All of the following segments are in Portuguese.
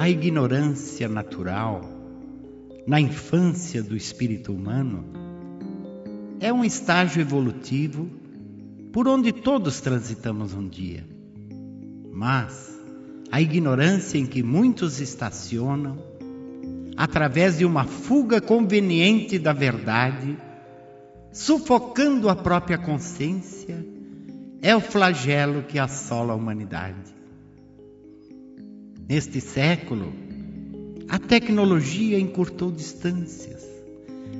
A ignorância natural na infância do espírito humano é um estágio evolutivo por onde todos transitamos um dia. Mas a ignorância em que muitos estacionam, através de uma fuga conveniente da verdade, sufocando a própria consciência, é o flagelo que assola a humanidade. Neste século, a tecnologia encurtou distâncias,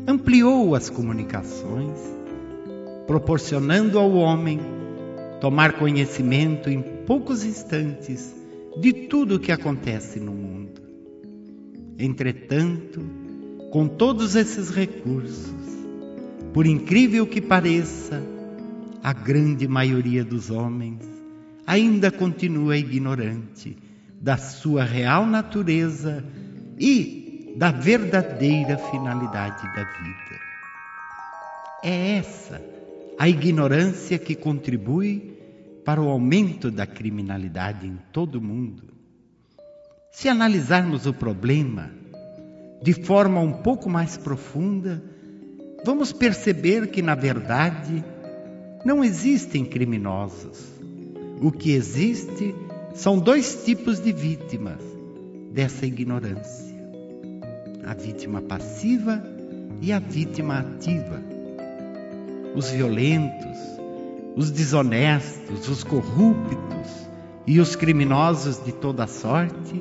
ampliou as comunicações, proporcionando ao homem tomar conhecimento em poucos instantes de tudo o que acontece no mundo. Entretanto, com todos esses recursos, por incrível que pareça, a grande maioria dos homens ainda continua ignorante da sua real natureza e da verdadeira finalidade da vida. É essa a ignorância que contribui para o aumento da criminalidade em todo o mundo. Se analisarmos o problema de forma um pouco mais profunda, vamos perceber que, na verdade, não existem criminosos. O que existe são dois tipos de vítimas dessa ignorância: a vítima passiva e a vítima ativa. Os violentos, os desonestos, os corruptos e os criminosos de toda sorte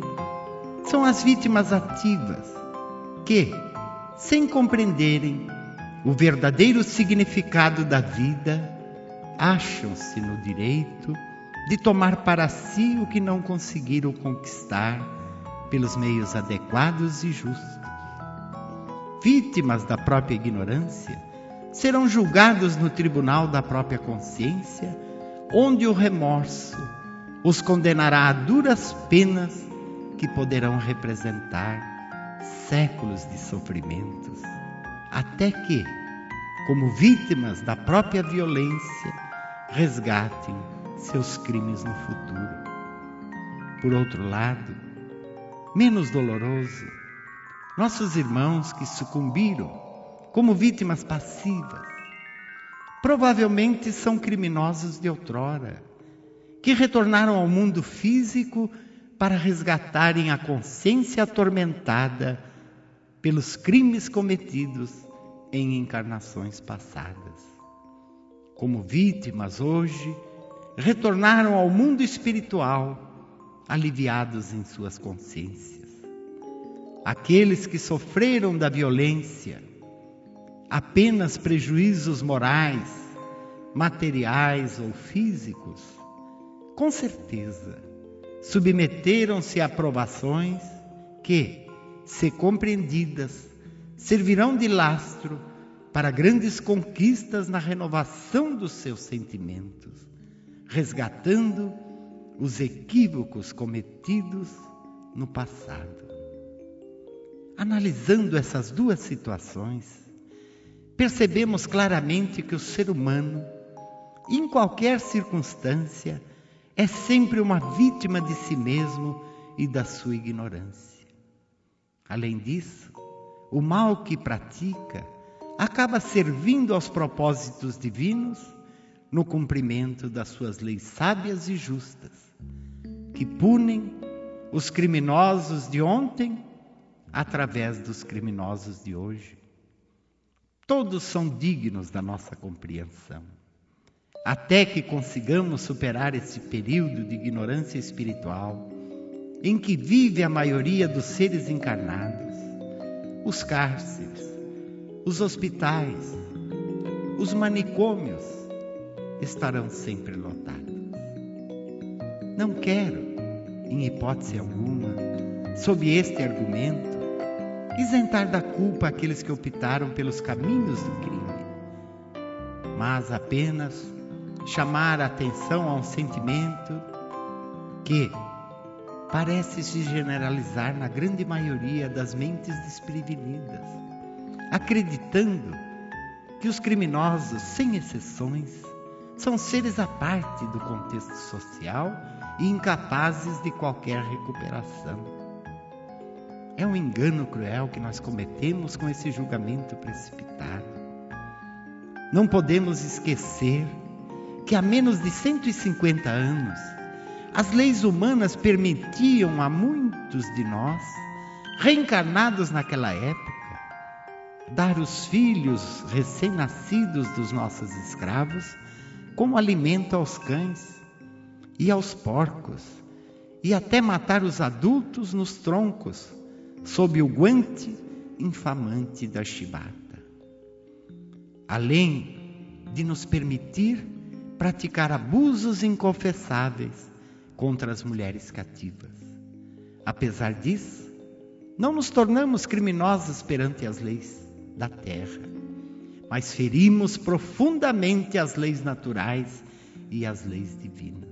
são as vítimas ativas que, sem compreenderem o verdadeiro significado da vida, acham-se no direito de tomar para si o que não conseguiram conquistar pelos meios adequados e justos. Vítimas da própria ignorância, serão julgados no tribunal da própria consciência, onde o remorso os condenará a duras penas que poderão representar séculos de sofrimentos, até que, como vítimas da própria violência, resgatem seus crimes no futuro. Por outro lado, menos doloroso, nossos irmãos que sucumbiram como vítimas passivas. Provavelmente são criminosos de outrora, que retornaram ao mundo físico para resgatarem a consciência atormentada pelos crimes cometidos em encarnações passadas. Como vítimas hoje, retornaram ao mundo espiritual aliviados em suas consciências. Aqueles que sofreram da violência, apenas prejuízos morais, materiais ou físicos, com certeza submeteram-se a provações que, se compreendidas, servirão de lastro para grandes conquistas na renovação dos seus sentimentos, resgatando os equívocos cometidos no passado. Analisando essas duas situações, percebemos claramente que o ser humano, em qualquer circunstância, é sempre uma vítima de si mesmo e da sua ignorância. Além disso, o mal que pratica acaba servindo aos propósitos divinos no cumprimento das suas leis sábias e justas, que punem os criminosos de ontem através dos criminosos de hoje. Todos são dignos da nossa compreensão. Até que consigamos superar esse período de ignorância espiritual em que vive a maioria dos seres encarnados, os cárceres, os hospitais, os manicômios estarão sempre lotados. Não quero, em hipótese alguma, sob este argumento, isentar da culpa aqueles que optaram pelos caminhos do crime, mas apenas chamar a atenção a um sentimento que parece se generalizar na grande maioria das mentes desprevenidas, acreditando que os criminosos, sem exceções, são seres à parte do contexto social e incapazes de qualquer recuperação. É um engano cruel que nós cometemos com esse julgamento precipitado. Não podemos esquecer que há menos de 150 anos, as leis humanas permitiam a muitos de nós, reencarnados naquela época, dar os filhos recém-nascidos dos nossos escravos como alimento aos cães e aos porcos, e até matar os adultos nos troncos, sob o guante infamante da chibata. Além de nos permitir praticar abusos inconfessáveis contra as mulheres cativas. Apesar disso, não nos tornamos criminosos perante as leis da terra, mas ferimos profundamente as leis naturais e as leis divinas.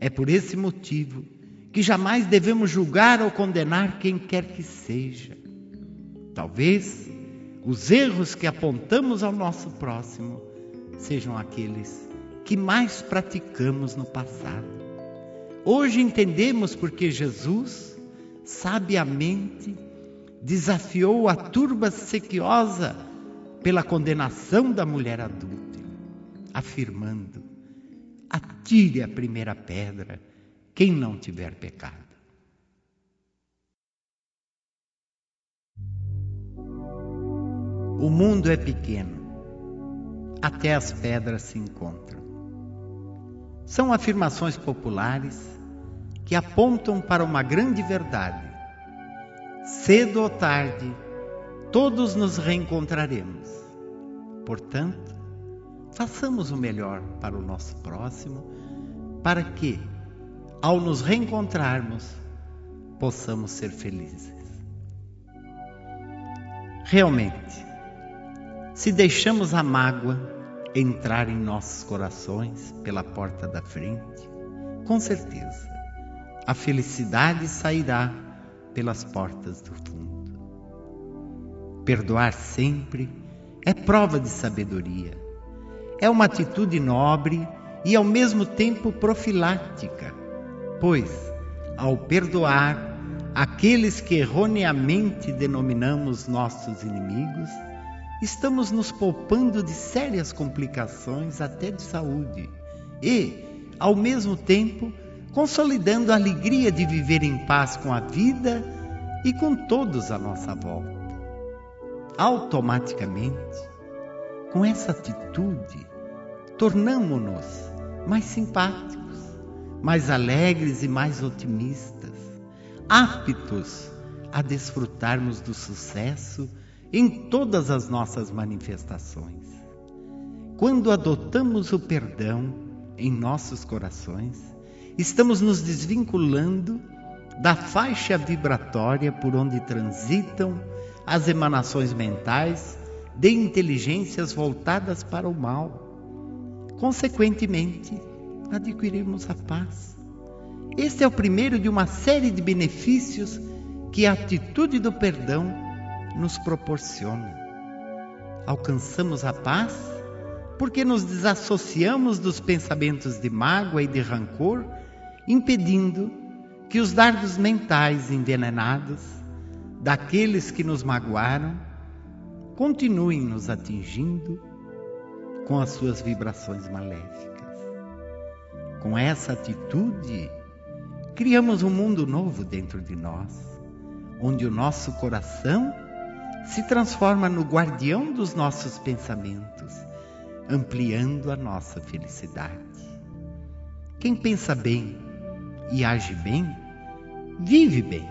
É por esse motivo que jamais devemos julgar ou condenar quem quer que seja. Talvez os erros que apontamos ao nosso próximo sejam aqueles que mais praticamos no passado. Hoje entendemos porque Jesus, sabiamente, desafiou a turba sequiosa pela condenação da mulher adúltera, afirmando: atire a primeira pedra quem não tiver pecado. O mundo é pequeno, até as pedras se encontram. São afirmações populares que apontam para uma grande verdade. Cedo ou tarde, todos nos reencontraremos. Portanto, façamos o melhor para o nosso próximo, para que, ao nos reencontrarmos, possamos ser felizes. Realmente, se deixamos a mágoa, entrar em nossos corações pela porta da frente, com certeza a felicidade sairá pelas portas do fundo. Perdoar sempre é prova de sabedoria. É uma atitude nobre e ao mesmo tempo profilática, pois, ao perdoar aqueles que erroneamente denominamos nossos inimigos, estamos nos poupando de sérias complicações, até de saúde, e, ao mesmo tempo, consolidando a alegria de viver em paz com a vida e com todos à nossa volta. Automaticamente, com essa atitude, tornamo-nos mais simpáticos, mais alegres e mais otimistas, aptos a desfrutarmos do sucesso em todas as nossas manifestações. Quando adotamos o perdão em nossos corações, estamos nos desvinculando da faixa vibratória por onde transitam as emanações mentais de inteligências voltadas para o mal. Consequentemente, adquirimos a paz. Este é o primeiro de uma série de benefícios que a atitude do perdão nos proporciona. Alcançamos a paz porque nos desassociamos dos pensamentos de mágoa e de rancor, impedindo que os dardos mentais envenenados daqueles que nos magoaram continuem nos atingindo com as suas vibrações maléficas. Com essa atitude, criamos um mundo novo dentro de nós, onde o nosso coração se transforma no guardião dos nossos pensamentos, ampliando a nossa felicidade. Quem pensa bem e age bem, vive bem.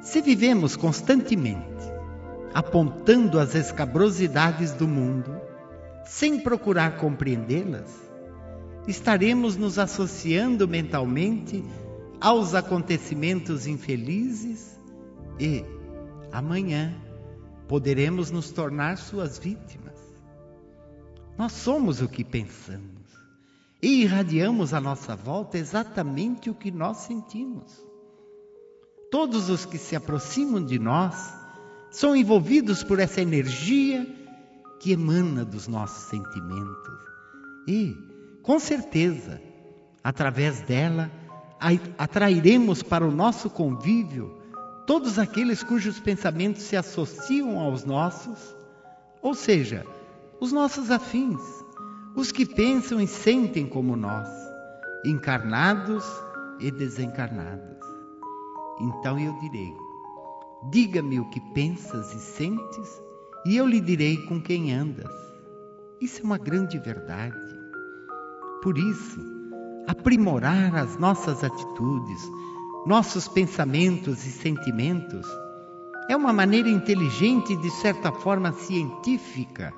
Se vivemos constantemente apontando as escabrosidades do mundo, sem procurar compreendê-las, estaremos nos associando mentalmente aos acontecimentos infelizes e, amanhã, poderemos nos tornar suas vítimas. Nós somos o que pensamos e irradiamos à nossa volta exatamente o que nós sentimos. Todos os que se aproximam de nós são envolvidos por essa energia que emana dos nossos sentimentos E, com certeza, através dela, atrairemos para o nosso convívio todos aqueles cujos pensamentos se associam aos nossos, ou seja, os nossos afins, os que pensam e sentem como nós, encarnados e desencarnados. Então eu direi: diga-me o que pensas e sentes, e eu lhe direi com quem andas. Isso é uma grande verdade. Por isso, aprimorar as nossas atitudes, nossos pensamentos e sentimentos é uma maneira inteligente e, de certa forma, científica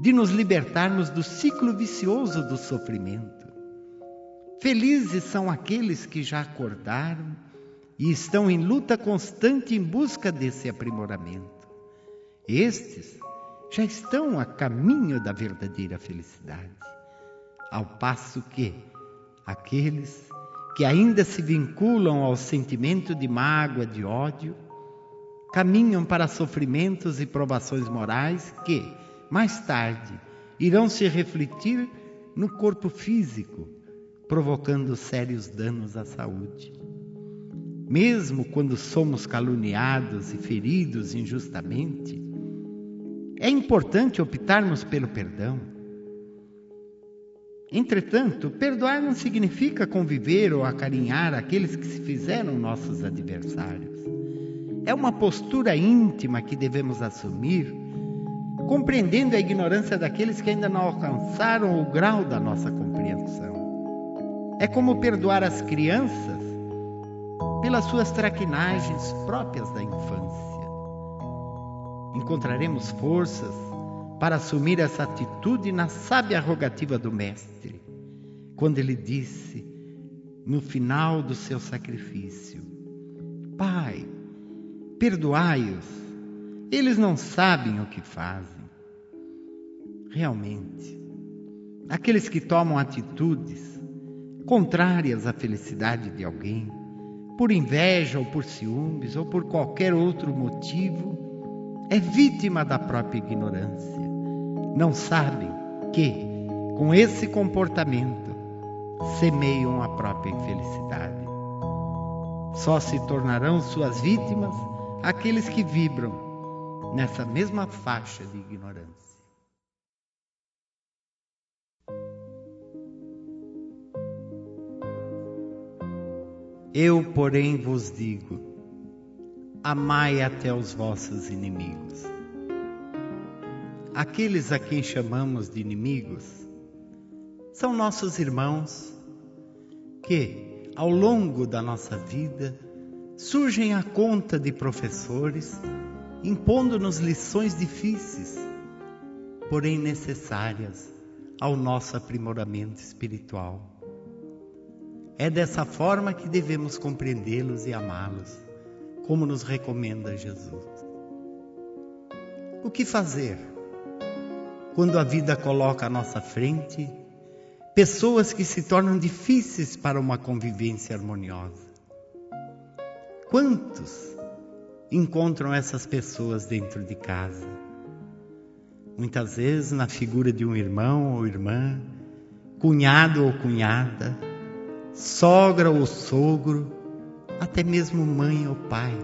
de nos libertarmos do ciclo vicioso do sofrimento. Felizes são aqueles que já acordaram e estão em luta constante em busca desse aprimoramento. Estes já estão a caminho da verdadeira felicidade, ao passo que aqueles que ainda se vinculam ao sentimento de mágoa, de ódio, caminham para sofrimentos e provações morais que, mais tarde, irão se refletir no corpo físico, provocando sérios danos à saúde. Mesmo quando somos caluniados e feridos injustamente, é importante optarmos pelo perdão. Entretanto, perdoar não significa conviver ou acarinhar aqueles que se fizeram nossos adversários. É uma postura íntima que devemos assumir, compreendendo a ignorância daqueles que ainda não alcançaram o grau da nossa compreensão. É como perdoar as crianças pelas suas traquinagens próprias da infância. Encontraremos forças para assumir essa atitude na sábia rogativa do Mestre, quando ele disse, no final do seu sacrifício: Pai, Perdoai-os, eles não sabem o que fazem. Realmente, aqueles que tomam atitudes contrárias à felicidade de alguém, por inveja ou por ciúmes ou por qualquer outro motivo, é vítima da própria ignorância. Não sabem que, com esse comportamento, semeiam a própria infelicidade. Só se tornarão suas vítimas aqueles que vibram nessa mesma faixa de ignorância. Eu, porém, vos digo: amai até os vossos inimigos. Aqueles a quem chamamos de inimigos são nossos irmãos que, ao longo da nossa vida, surgem à conta de professores, impondo-nos lições difíceis, porém necessárias ao nosso aprimoramento espiritual. É dessa forma que devemos compreendê-los e amá-los, como nos recomenda Jesus. O que fazer quando a vida coloca à nossa frente pessoas que se tornam difíceis para uma convivência harmoniosa? Quantos encontram essas pessoas dentro de casa? Muitas vezes na figura de um irmão ou irmã, cunhado ou cunhada, sogra ou sogro, até mesmo mãe ou pai,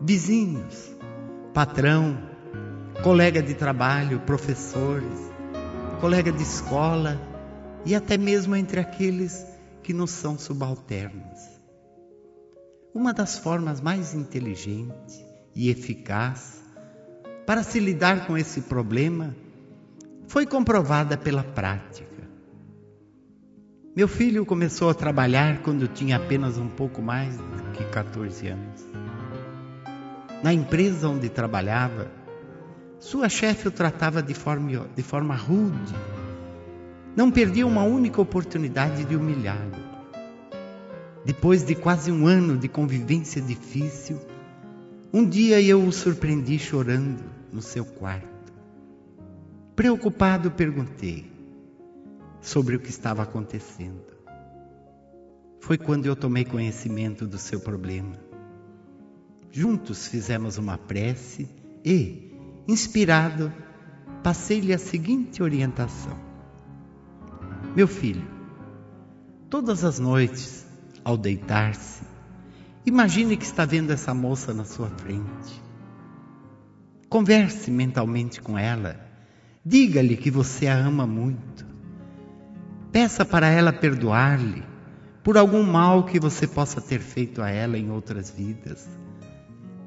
vizinhos, patrão, colega de trabalho, professores, colega de escola e até mesmo entre aqueles que não são subalternos. Uma das formas mais inteligentes e eficaz para se lidar com esse problema foi comprovada pela prática. Meu filho começou a trabalhar quando tinha apenas um pouco mais do que 14 anos. Na empresa onde trabalhava, sua chefe o tratava de forma, de forma rude. Não perdia uma única oportunidade de humilhá-lo. Depois de quase um ano de convivência difícil, um dia eu o surpreendi chorando no seu quarto. Preocupado, perguntei sobre o que estava acontecendo. Foi quando eu tomei conhecimento do seu problema. Juntos fizemos uma prece e, inspirado, passei-lhe a seguinte orientação: Meu filho, todas as noites, ao deitar-se, imagine que está vendo essa moça na sua frente. Converse mentalmente com ela. Diga-lhe que você a ama muito. Peça para ela perdoar-lhe por algum mal que você possa ter feito a ela em outras vidas.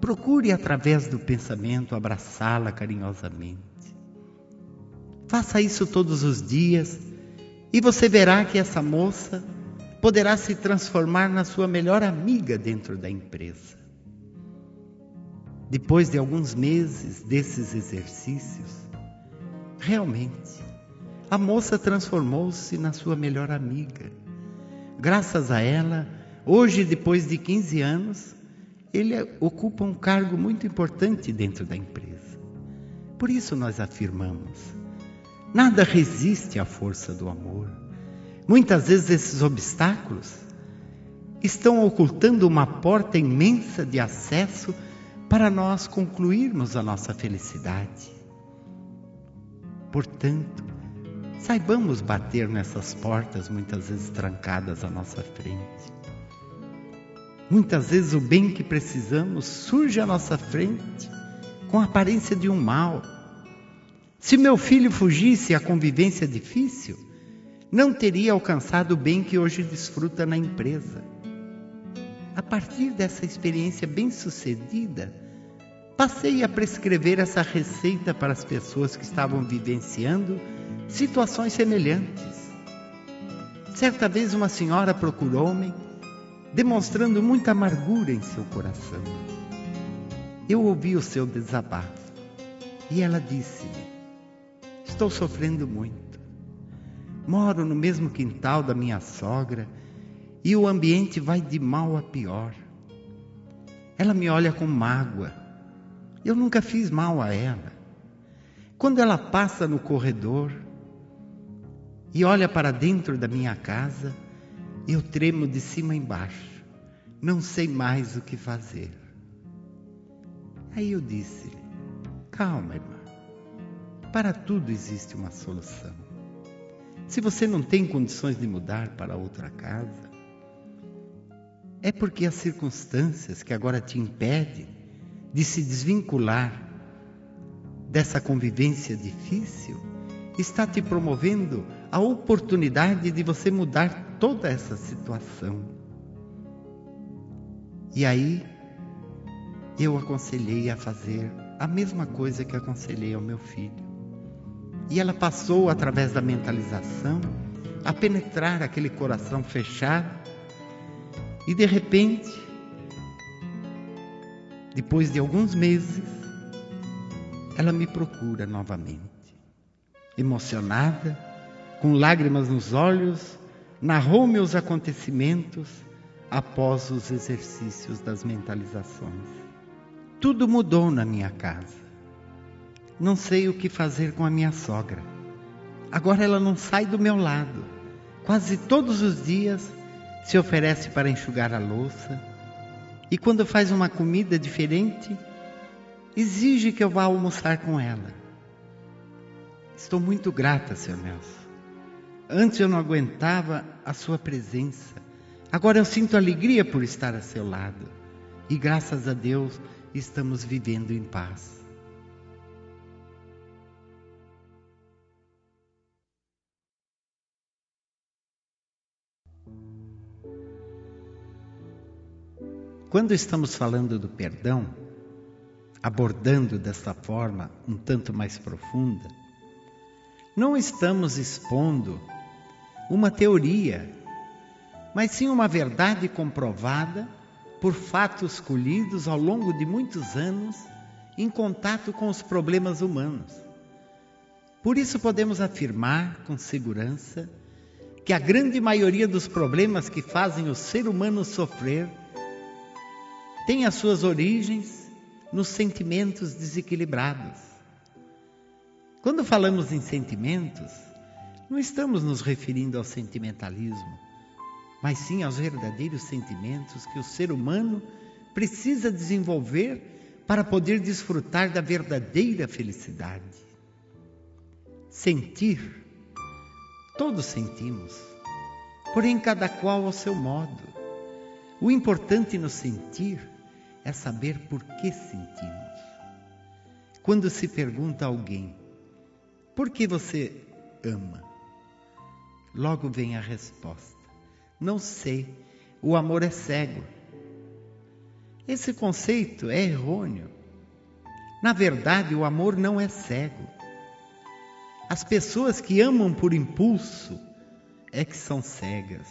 Procure, através do pensamento, abraçá-la carinhosamente. Faça isso todos os dias e você verá que essa moça poderá se transformar na sua melhor amiga dentro da empresa. Depois de alguns meses desses exercícios, realmente, a moça transformou-se na sua melhor amiga. Graças a ela, hoje, depois de 15 anos, ele ocupa um cargo muito importante dentro da empresa. Por isso nós afirmamos: nada resiste à força do amor. Muitas vezes esses obstáculos estão ocultando uma porta imensa de acesso para nós concluirmos a nossa felicidade. Portanto, saibamos bater nessas portas muitas vezes trancadas à nossa frente. Muitas vezes o bem que precisamos surge à nossa frente com a aparência de um mal. Se meu filho fugisse à convivência difícil, não teria alcançado o bem que hoje desfruta na empresa. A partir dessa experiência bem-sucedida, passei a prescrever essa receita para as pessoas que estavam vivenciando situações semelhantes. Certa vez uma senhora procurou-me, demonstrando muita amargura em seu coração. Eu ouvi o seu desabafo e ela disse-me: Estou sofrendo muito. Moro no mesmo quintal da minha sogra e o ambiente vai de mal a pior. Ela me olha com mágoa. Eu nunca fiz mal a ela. Quando ela passa no corredor e olha para dentro da minha casa, eu tremo de cima embaixo. Não sei mais o que fazer. Aí eu disse: Calma, irmã. Para tudo existe uma solução. Se você não tem condições de mudar para outra casa, é porque as circunstâncias que agora te impedem de se desvincular dessa convivência difícil está te promovendo a oportunidade de você mudar toda essa situação. E aí eu aconselhei a fazer a mesma coisa que aconselhei ao meu filho. E ela passou através da mentalização a penetrar aquele coração fechado e de repente, depois de alguns meses, ela me procura novamente. Emocionada, com lágrimas nos olhos, narrou-me os acontecimentos após os exercícios das mentalizações. Tudo mudou na minha casa. Não sei o que fazer com a minha sogra. Agora ela não sai do meu lado. Quase todos os dias se oferece para enxugar a louça e quando faz uma comida diferente, exige que eu vá almoçar com ela. Estou muito grata, Sr. Nelson. Antes eu não aguentava a sua presença. Agora eu sinto alegria por estar a seu lado. E graças a Deus estamos vivendo em paz. Quando estamos falando do perdão, abordando dessa forma um tanto mais profunda, não estamos expondo uma teoria, mas sim uma verdade comprovada por fatos colhidos ao longo de muitos anos em contato com os problemas humanos. Por isso podemos afirmar com segurança que a grande maioria dos problemas que fazem o ser humano sofrer tem as suas origens nos sentimentos desequilibrados. Quando falamos em sentimentos, não estamos nos referindo ao sentimentalismo, mas sim aos verdadeiros sentimentos que o ser humano precisa desenvolver para poder desfrutar da verdadeira felicidade. Sentir Todos sentimos, porém cada qual ao seu modo. O importante no sentir é saber por que sentimos. Quando se pergunta a alguém, por que você ama? Logo vem a resposta: Não sei, o amor é cego. Esse conceito é errôneo. Na verdade, o amor não é cego. As pessoas que amam por impulso é que são cegas.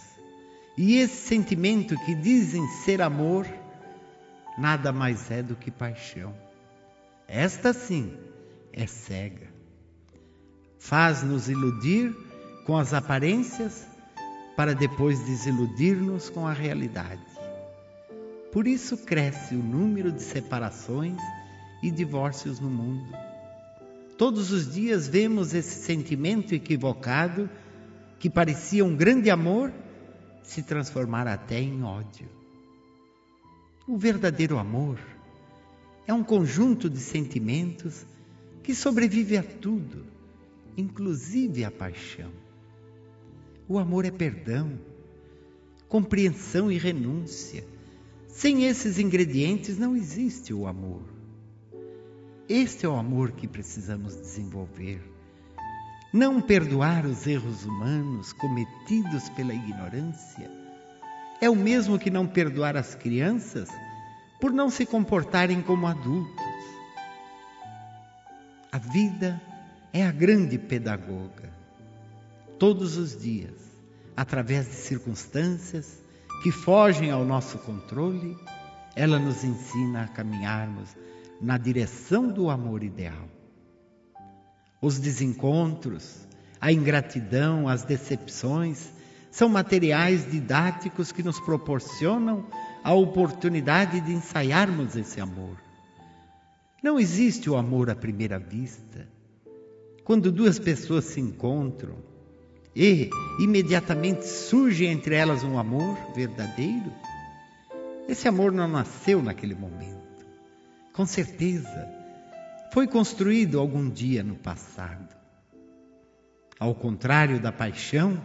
E esse sentimento que dizem ser amor, nada mais é do que paixão. Esta sim é cega. Faz-nos iludir com as aparências para depois desiludir-nos com a realidade. Por isso cresce o número de separações e divórcios no mundo. Todos os dias vemos esse sentimento equivocado que parecia um grande amor se transformar até em ódio. O verdadeiro amor é um conjunto de sentimentos que sobrevive a tudo, inclusive a paixão. O amor é perdão, compreensão e renúncia. Sem esses ingredientes não existe o amor. Este é o amor que precisamos desenvolver. Não perdoar os erros humanos cometidos pela ignorância é o mesmo que não perdoar as crianças por não se comportarem como adultos. A vida é a grande pedagoga. Todos os dias, através de circunstâncias que fogem ao nosso controle, ela nos ensina a caminharmos na direção do amor ideal. Os desencontros, a ingratidão, as decepções são materiais didáticos que nos proporcionam a oportunidade de ensaiarmos esse amor. Não existe o amor à primeira vista. Quando duas pessoas se encontram e imediatamente surge entre elas um amor verdadeiro, esse amor não nasceu naquele momento. Com certeza, foi construído algum dia no passado. Ao contrário da paixão,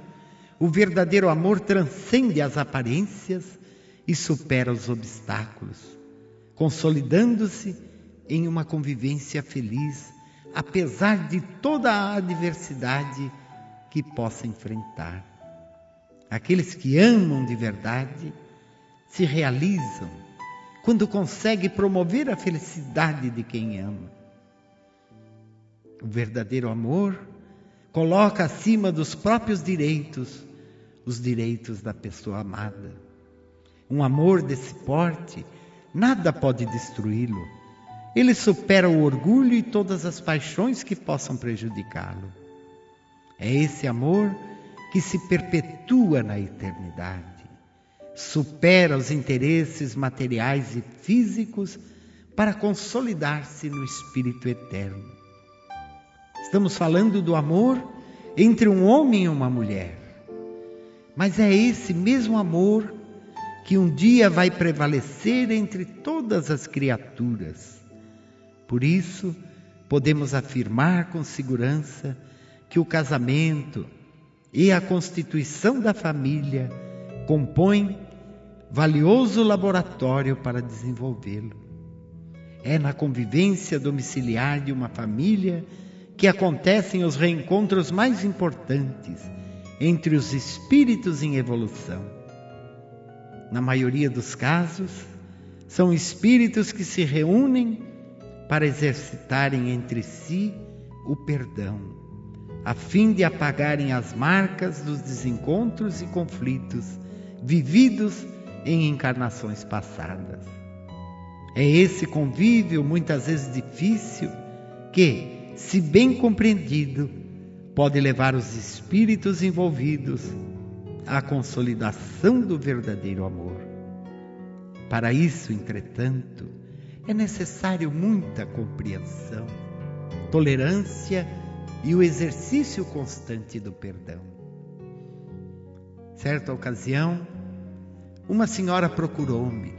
o verdadeiro amor transcende as aparências e supera os obstáculos, consolidando-se em uma convivência feliz, apesar de toda a adversidade que possa enfrentar. Aqueles que amam de verdade se realizam quando conseguem promover a felicidade de quem ama. O verdadeiro amor coloca acima dos próprios direitos os direitos da pessoa amada. Um amor desse porte, nada pode destruí-lo. Ele supera o orgulho e todas as paixões que possam prejudicá-lo. É esse amor que se perpetua na eternidade, supera os interesses materiais e físicos para consolidar-se no espírito eterno. Estamos falando do amor entre um homem e uma mulher. Mas é esse mesmo amor que um dia vai prevalecer entre todas as criaturas. Por isso, podemos afirmar com segurança que o casamento e a constituição da família compõem valioso laboratório para desenvolvê-lo. É na convivência domiciliar de uma família que acontecem os reencontros mais importantes entre os espíritos em evolução. Na maioria dos casos, são espíritos que se reúnem para exercitarem entre si o perdão, a fim de apagarem as marcas dos desencontros e conflitos vividos em encarnações passadas. É esse convívio, muitas vezes difícil, que, se bem compreendido, pode levar os espíritos envolvidos à consolidação do verdadeiro amor. Para isso, entretanto, é necessário muita compreensão, tolerância e o exercício constante do perdão. Certa ocasião, uma senhora procurou-me.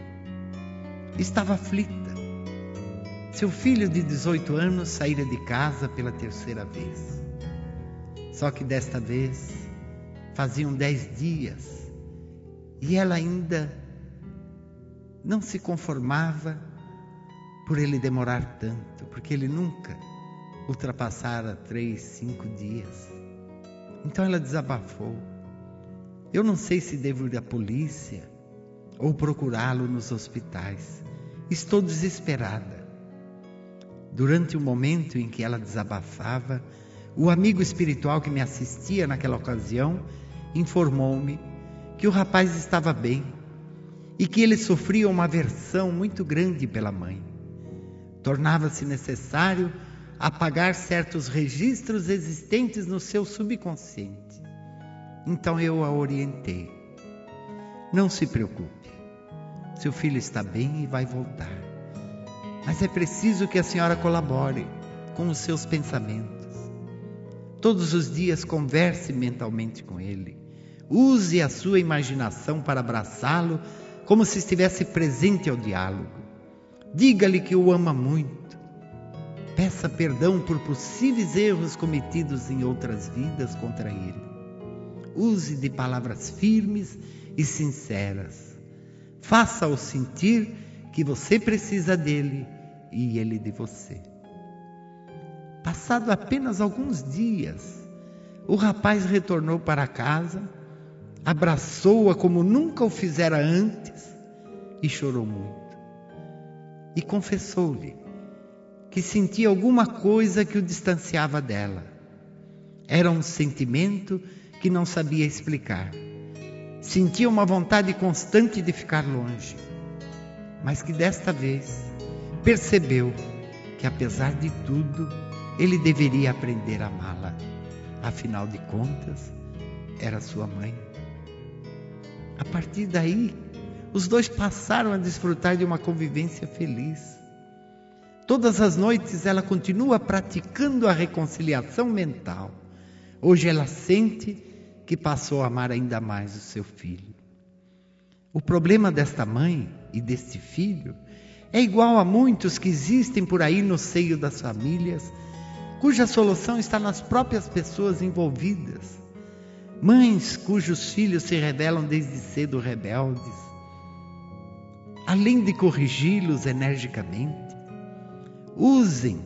Estava aflita. Seu filho de 18 anos saíra de casa pela terceira vez. Só que desta vez faziam dez dias e ela ainda não se conformava por ele demorar tanto, porque ele nunca ultrapassara três, cinco dias. Então ela desabafou. Eu não sei se devo ir à polícia ou procurá-lo nos hospitais. Estou desesperada. Durante o momento em que ela desabafava, o amigo espiritual que me assistia naquela ocasião informou-me que o rapaz estava bem e que ele sofria uma aversão muito grande pela mãe. Tornava-se necessário apagar certos registros existentes no seu subconsciente. Então eu a orientei. Não se preocupe. Seu filho está bem e vai voltar. Mas é preciso que a senhora colabore com os seus pensamentos. Todos os dias converse mentalmente com ele. Use a sua imaginação para abraçá-lo como se estivesse presente ao diálogo. Diga-lhe que o ama muito. Peça perdão por possíveis erros cometidos em outras vidas contra ele. Use de palavras firmes e sinceras. Faça-o sentir que você precisa dele e ele de você. Passado apenas alguns dias, o rapaz retornou para casa, abraçou-a como nunca o fizera antes e chorou muito. E confessou-lhe que sentia alguma coisa que o distanciava dela. Era um sentimento que não sabia explicar. Sentia uma vontade constante de ficar longe, mas que desta vez percebeu que, apesar de tudo, ele deveria aprender a amá-la. Afinal de contas, era sua mãe. A partir daí, os dois passaram a desfrutar de uma convivência feliz. Todas as noites ela continua praticando a reconciliação mental. Hoje ela sente que passou a amar ainda mais o seu filho. O problema desta mãe e deste filho é igual a muitos que existem por aí no seio das famílias cuja solução está nas próprias pessoas envolvidas. Mães cujos filhos se revelam desde cedo rebeldes. Além de corrigi-los energicamente, usem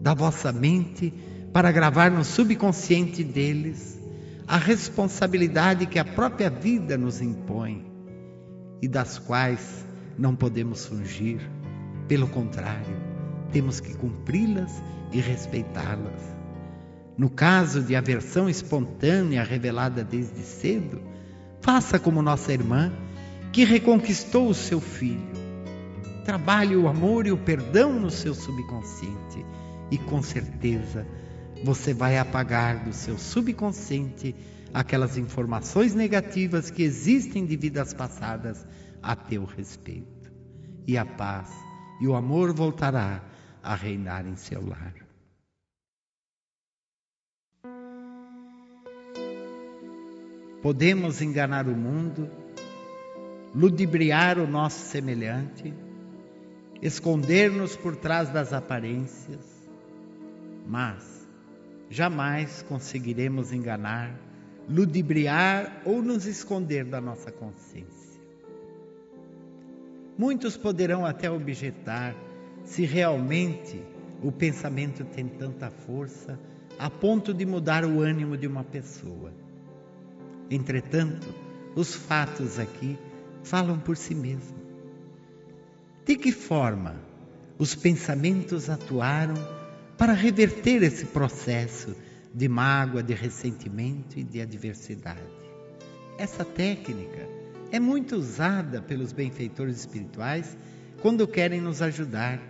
da vossa mente para gravar no subconsciente deles a responsabilidade que a própria vida nos impõe e das quais não podemos fugir. Pelo contrário, temos que cumpri-las e respeitá-las. No caso de aversão espontânea revelada desde cedo, faça como nossa irmã, que reconquistou o seu filho. Trabalhe o amor e o perdão no seu subconsciente e com certeza você vai apagar do seu subconsciente aquelas informações negativas que existem de vidas passadas a teu respeito. E a paz e o amor voltará a reinar em seu lar. Podemos enganar o mundo, ludibriar o nosso semelhante, esconder-nos por trás das aparências, mas jamais conseguiremos enganar, ludibriar ou nos esconder da nossa consciência. Muitos poderão até objetar se realmente o pensamento tem tanta força a ponto de mudar o ânimo de uma pessoa. Entretanto, os fatos aqui falam por si mesmos. De que forma os pensamentos atuaram para reverter esse processo de mágoa, de ressentimento e de adversidade? Essa técnica é muito usada pelos benfeitores espirituais quando querem nos ajudar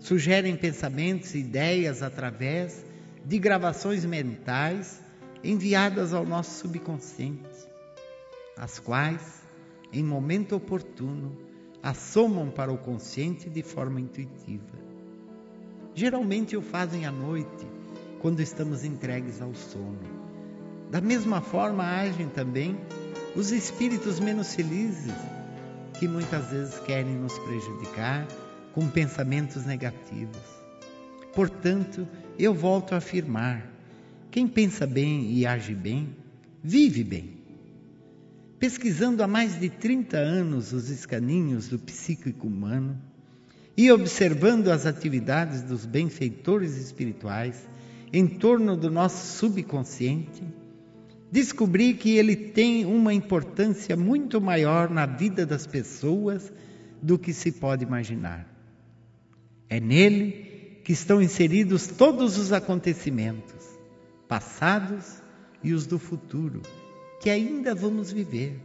sugerem pensamentos e ideias através de gravações mentais enviadas ao nosso subconsciente, as quais, em momento oportuno, assomam para o consciente de forma intuitiva. Geralmente o fazem à noite, quando estamos entregues ao sono. Da mesma forma agem também os espíritos menos felizes, que muitas vezes querem nos prejudicar com pensamentos negativos. Portanto, eu volto a afirmar: quem pensa bem e age bem, vive bem. Pesquisando há mais de 30 anos os escaninhos do psíquico humano e observando as atividades dos benfeitores espirituais em torno do nosso subconsciente, descobri que ele tem uma importância muito maior na vida das pessoas do que se pode imaginar. É nele que estão inseridos todos os acontecimentos, passados e os do futuro, que ainda vamos viver.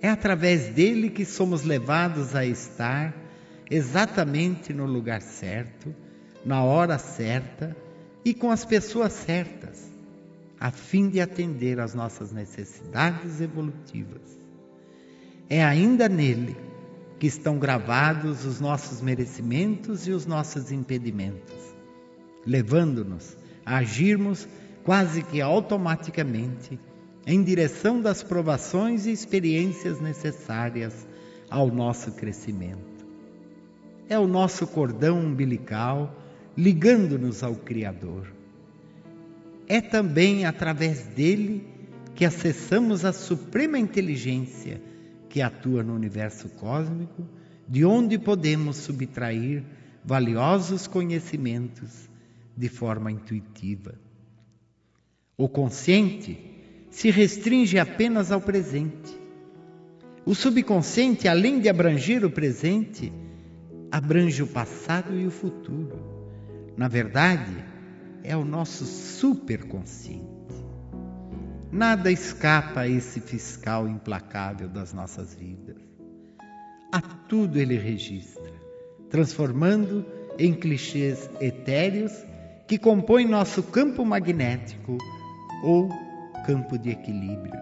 É através dele que somos levados a estar exatamente no lugar certo, na hora certa e com as pessoas certas, a fim de atender às nossas necessidades evolutivas. É ainda nele que estão gravados os nossos merecimentos e os nossos impedimentos, levando-nos a agirmos quase que automaticamente em direção das provações e experiências necessárias ao nosso crescimento. É o nosso cordão umbilical ligando-nos ao Criador. É também através dele que acessamos a suprema inteligência que atua no universo cósmico, de onde podemos subtrair valiosos conhecimentos de forma intuitiva. O consciente se restringe apenas ao presente. O subconsciente, além de abranger o presente, abrange o passado e o futuro. Na verdade, é o nosso superconsciente. Nada escapa a esse fiscal implacável das nossas vidas. A tudo ele registra, transformando em clichês etéreos que compõem nosso campo magnético ou campo de equilíbrio.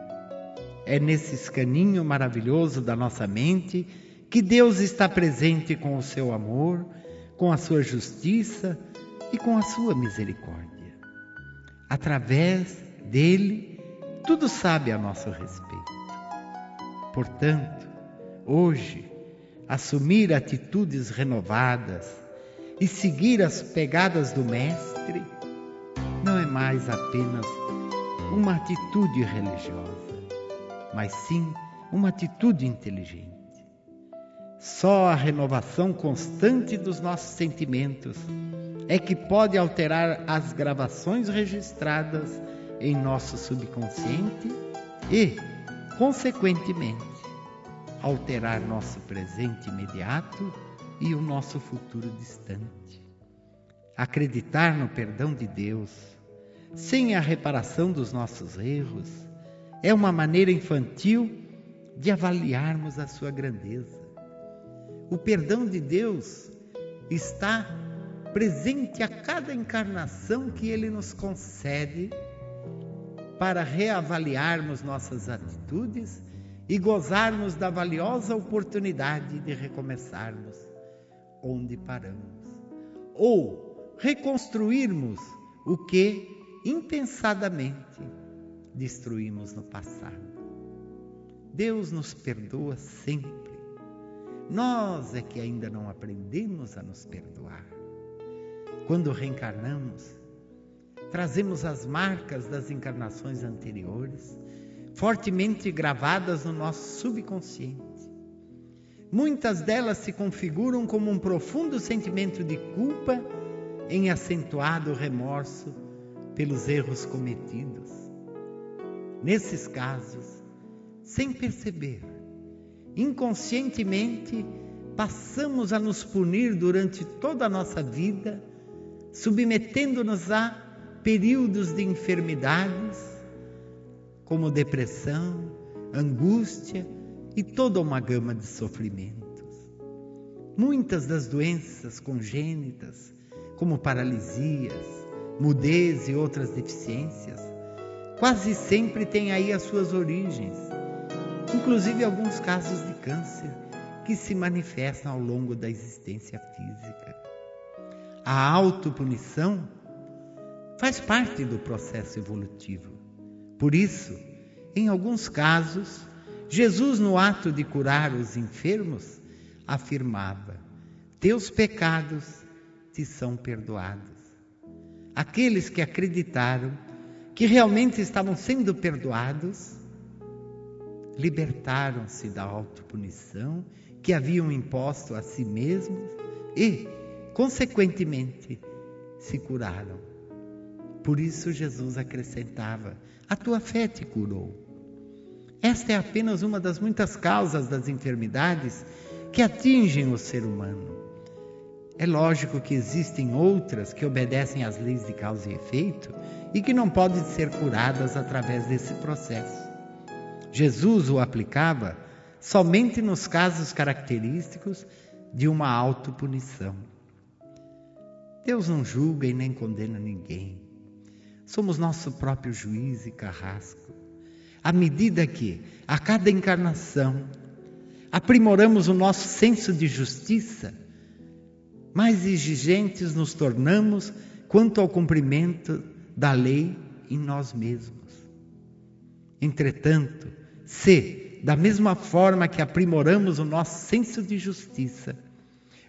É nesse escaninho maravilhoso da nossa mente que Deus está presente com o seu amor, com a sua justiça e com a sua misericórdia. Através dele, tudo sabe a nosso respeito. Portanto, hoje, assumir atitudes renovadas e seguir as pegadas do Mestre não é mais apenas uma atitude religiosa, mas sim uma atitude inteligente. Só a renovação constante dos nossos sentimentos é que pode alterar as gravações registradas em nosso subconsciente e, consequentemente, alterar nosso presente imediato e o nosso futuro distante. Acreditar no perdão de Deus, sem a reparação dos nossos erros, é uma maneira infantil de avaliarmos a sua grandeza. O perdão de Deus está presente a cada encarnação que Ele nos concede para reavaliarmos nossas atitudes e gozarmos da valiosa oportunidade de recomeçarmos onde paramos, ou reconstruirmos o que impensadamente destruímos no passado. Deus nos perdoa sempre. Nós é que ainda não aprendemos a nos perdoar. Quando reencarnamos, trazemos as marcas das encarnações anteriores, fortemente gravadas no nosso subconsciente. Muitas delas se configuram como um profundo sentimento de culpa em acentuado remorso pelos erros cometidos. Nesses casos, sem perceber, inconscientemente, passamos a nos punir durante toda a nossa vida, submetendo-nos a períodos de enfermidades, como depressão, angústia e toda uma gama de sofrimentos. Muitas das doenças congênitas, como paralisias, mudez e outras deficiências, quase sempre têm aí as suas origens, inclusive alguns casos de câncer que se manifestam ao longo da existência física. A autopunição faz parte do processo evolutivo. Por isso, em alguns casos, Jesus, no ato de curar os enfermos, afirmava: Teus pecados te são perdoados. Aqueles que acreditaram que realmente estavam sendo perdoados, libertaram-se da autopunição que haviam imposto a si mesmos e, consequentemente, se curaram. Por isso Jesus acrescentava: A tua fé te curou. Esta é apenas uma das muitas causas das enfermidades que atingem o ser humano. É lógico que existem outras que obedecem às leis de causa e efeito e que não podem ser curadas através desse processo. Jesus o aplicava somente nos casos característicos de uma autopunição. Deus não julga e nem condena ninguém. Somos nosso próprio juiz e carrasco. À medida que, a cada encarnação, aprimoramos o nosso senso de justiça, mais exigentes nos tornamos quanto ao cumprimento da lei em nós mesmos. Entretanto, se, da mesma forma que aprimoramos o nosso senso de justiça,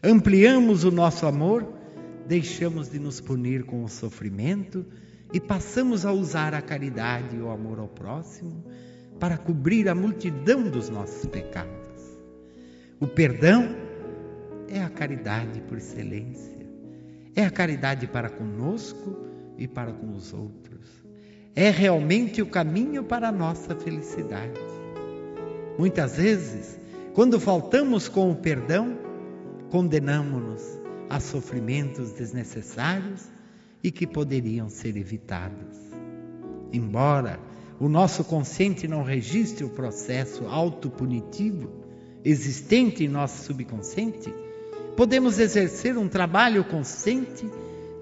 ampliamos o nosso amor, deixamos de nos punir com o sofrimento e passamos a usar a caridade e o amor ao próximo para cobrir a multidão dos nossos pecados. O perdão é a caridade por excelência. É a caridade para conosco e para com os outros. É realmente o caminho para a nossa felicidade. Muitas vezes, quando faltamos com o perdão, condenamos-nos a sofrimentos desnecessários e que poderiam ser evitados. Embora o nosso consciente não registre o processo autopunitivo existente em nosso subconsciente, podemos exercer um trabalho consciente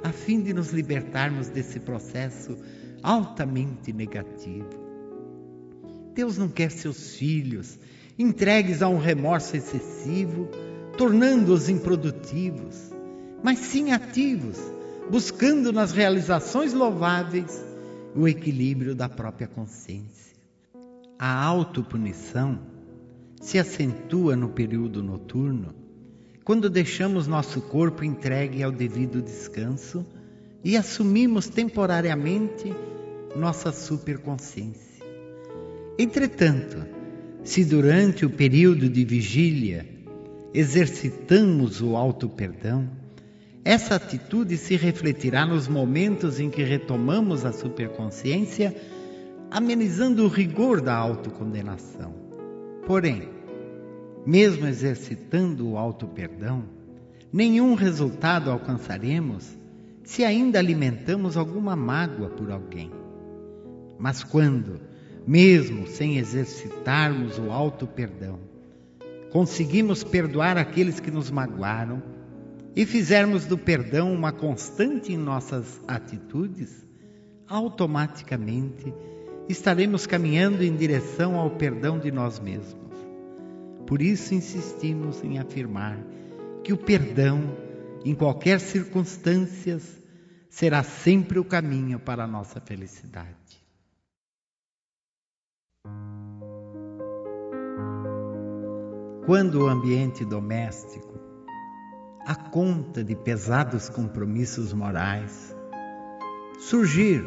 a fim de nos libertarmos desse processo altamente negativo. Deus não quer seus filhos entregues a um remorso excessivo, tornando-os improdutivos, mas sim ativos, buscando nas realizações louváveis o equilíbrio da própria consciência. A autopunição se acentua no período noturno quando deixamos nosso corpo entregue ao devido descanso e assumimos temporariamente nossa superconsciência. Entretanto, se durante o período de vigília exercitamos o auto-perdão, essa atitude se refletirá nos momentos em que retomamos a superconsciência, amenizando o rigor da autocondenação. Porém, mesmo exercitando o auto-perdão, nenhum resultado alcançaremos se ainda alimentamos alguma mágoa por alguém. Mas quando, mesmo sem exercitarmos o auto-perdão, conseguimos perdoar aqueles que nos magoaram e fizermos do perdão uma constante em nossas atitudes, automaticamente estaremos caminhando em direção ao perdão de nós mesmos. Por isso insistimos em afirmar que o perdão, em qualquer circunstância, será sempre o caminho para a nossa felicidade. Quando o ambiente doméstico, a conta de pesados compromissos morais, surgir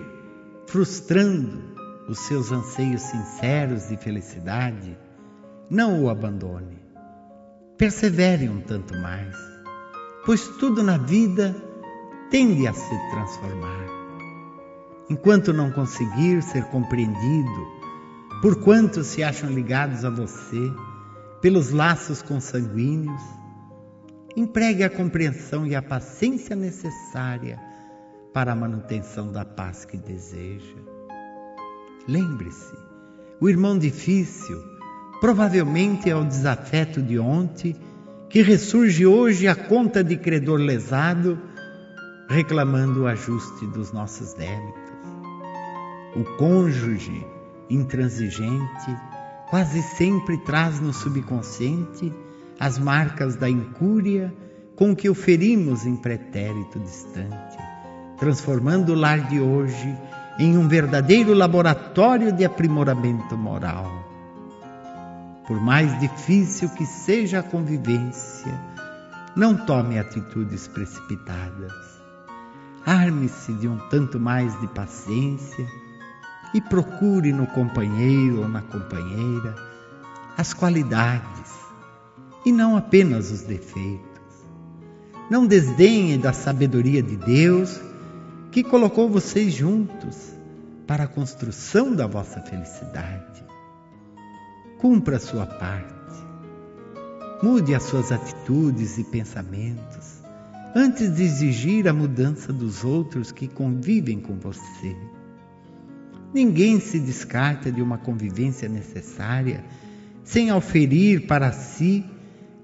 frustrando os seus anseios sinceros de felicidade, não o abandone. Persevere um tanto mais, pois tudo na vida tende a se transformar. Enquanto não conseguir ser compreendido por quantos se acham ligados a você pelos laços consanguíneos, empregue a compreensão e a paciência necessária para a manutenção da paz que deseja. Lembre-se, o irmão difícil Provavelmente é o desafeto de ontem que ressurge hoje à conta de credor lesado, reclamando o ajuste dos nossos débitos. O cônjuge intransigente quase sempre traz no subconsciente as marcas da incúria com que o ferimos em pretérito distante, transformando o lar de hoje em um verdadeiro laboratório de aprimoramento moral. Por mais difícil que seja a convivência, não tome atitudes precipitadas. Arme-se de um tanto mais de paciência e procure no companheiro ou na companheira as qualidades e não apenas os defeitos. Não desdenhe da sabedoria de Deus que colocou vocês juntos para a construção da vossa felicidade. Cumpra a sua parte. Mude as suas atitudes e pensamentos antes de exigir a mudança dos outros que convivem com você. Ninguém se descarta de uma convivência necessária sem oferir para si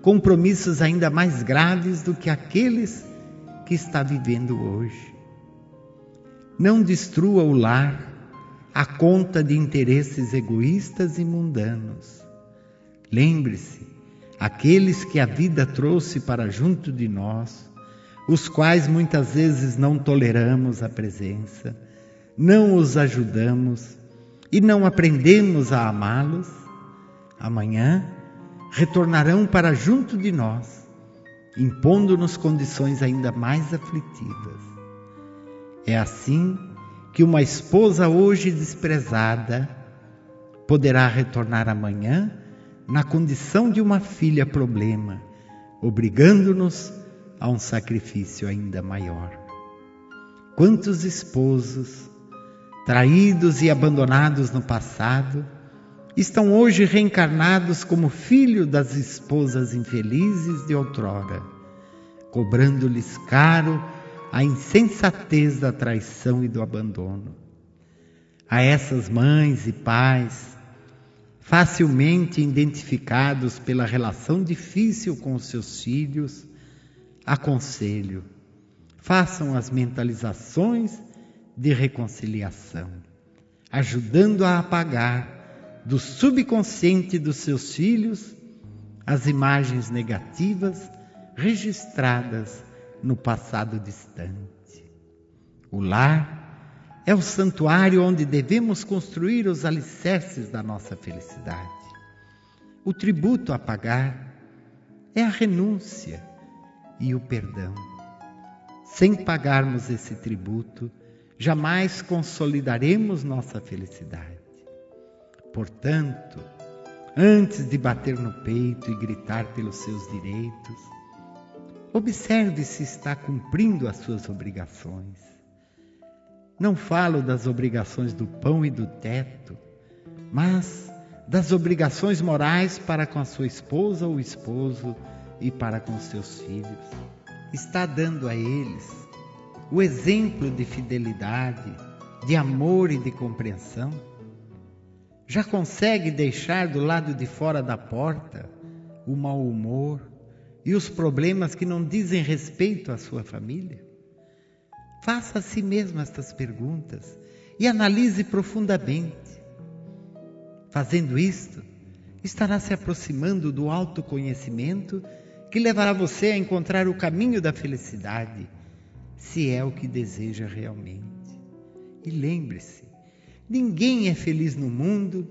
compromissos ainda mais graves do que aqueles que está vivendo hoje. Não destrua o lar à conta de interesses egoístas e mundanos. Lembre-se, aqueles que a vida trouxe para junto de nós, os quais muitas vezes não toleramos a presença, não os ajudamos e não aprendemos a amá-los, amanhã retornarão para junto de nós, impondo-nos condições ainda mais aflitivas. É assim que uma esposa hoje desprezada poderá retornar amanhã na condição de uma filha problema, obrigando-nos a um sacrifício ainda maior. Quantos esposos, traídos e abandonados no passado, estão hoje reencarnados como filho das esposas infelizes de outrora, cobrando-lhes caro a insensatez da traição e do abandono. A essas mães e pais, facilmente identificados pela relação difícil com seus filhos, aconselho: façam as mentalizações de reconciliação, ajudando a apagar do subconsciente dos seus filhos as imagens negativas registradas no passado distante. O lar é o santuário onde devemos construir os alicerces da nossa felicidade. O tributo a pagar é a renúncia e o perdão. Sem pagarmos esse tributo, jamais consolidaremos nossa felicidade. Portanto, antes de bater no peito e gritar pelos seus direitos, observe se está cumprindo as suas obrigações. Não falo das obrigações do pão e do teto, mas das obrigações morais para com a sua esposa ou esposo e para com seus filhos. Está dando a eles o exemplo de fidelidade, de amor e de compreensão já consegue deixar do lado de fora da porta o mau humor e os problemas que não dizem respeito à sua família? Faça a si mesmo estas perguntas e analise profundamente. Fazendo isto, estará se aproximando do autoconhecimento que levará você a encontrar o caminho da felicidade, se é o que deseja realmente. E lembre-se, Ninguém é feliz no mundo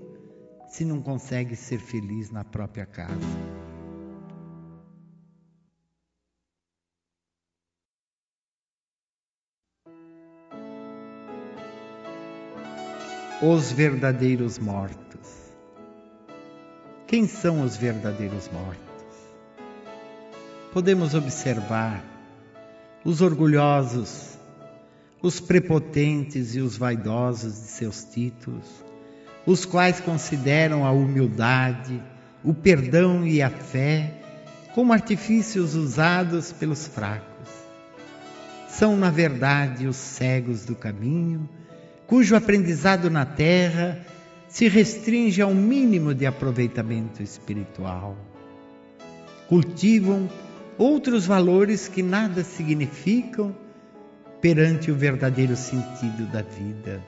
se não consegue ser feliz na própria casa. Os verdadeiros mortos. Quem são os verdadeiros mortos? Podemos observar os orgulhosos os prepotentes e os vaidosos de seus títulos, os quais consideram a humildade, o perdão e a fé como artifícios usados pelos fracos. São, na verdade, os cegos do caminho, cujo aprendizado na terra se restringe ao mínimo de aproveitamento espiritual. Cultivam outros valores que nada significam perante o verdadeiro sentido da vida.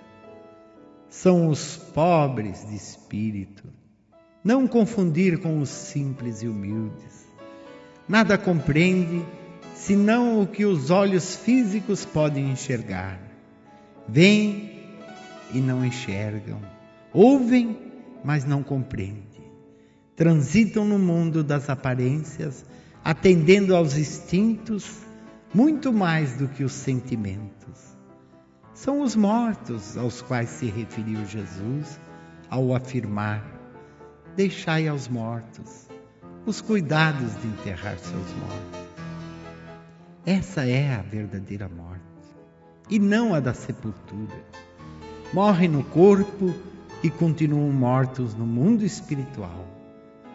São os pobres de espírito. Não confundir com os simples e humildes. Nada compreende senão o que os olhos físicos podem enxergar. Vêm e não enxergam. Ouvem, mas não compreendem. Transitam no mundo das aparências, atendendo aos instintos muito mais do que os sentimentos. São os mortos aos quais se referiu Jesus ao afirmar: Deixai aos mortos os cuidados de enterrar seus mortos. Essa é a verdadeira morte, e não a da sepultura. Morrem no corpo e continuam mortos no mundo espiritual,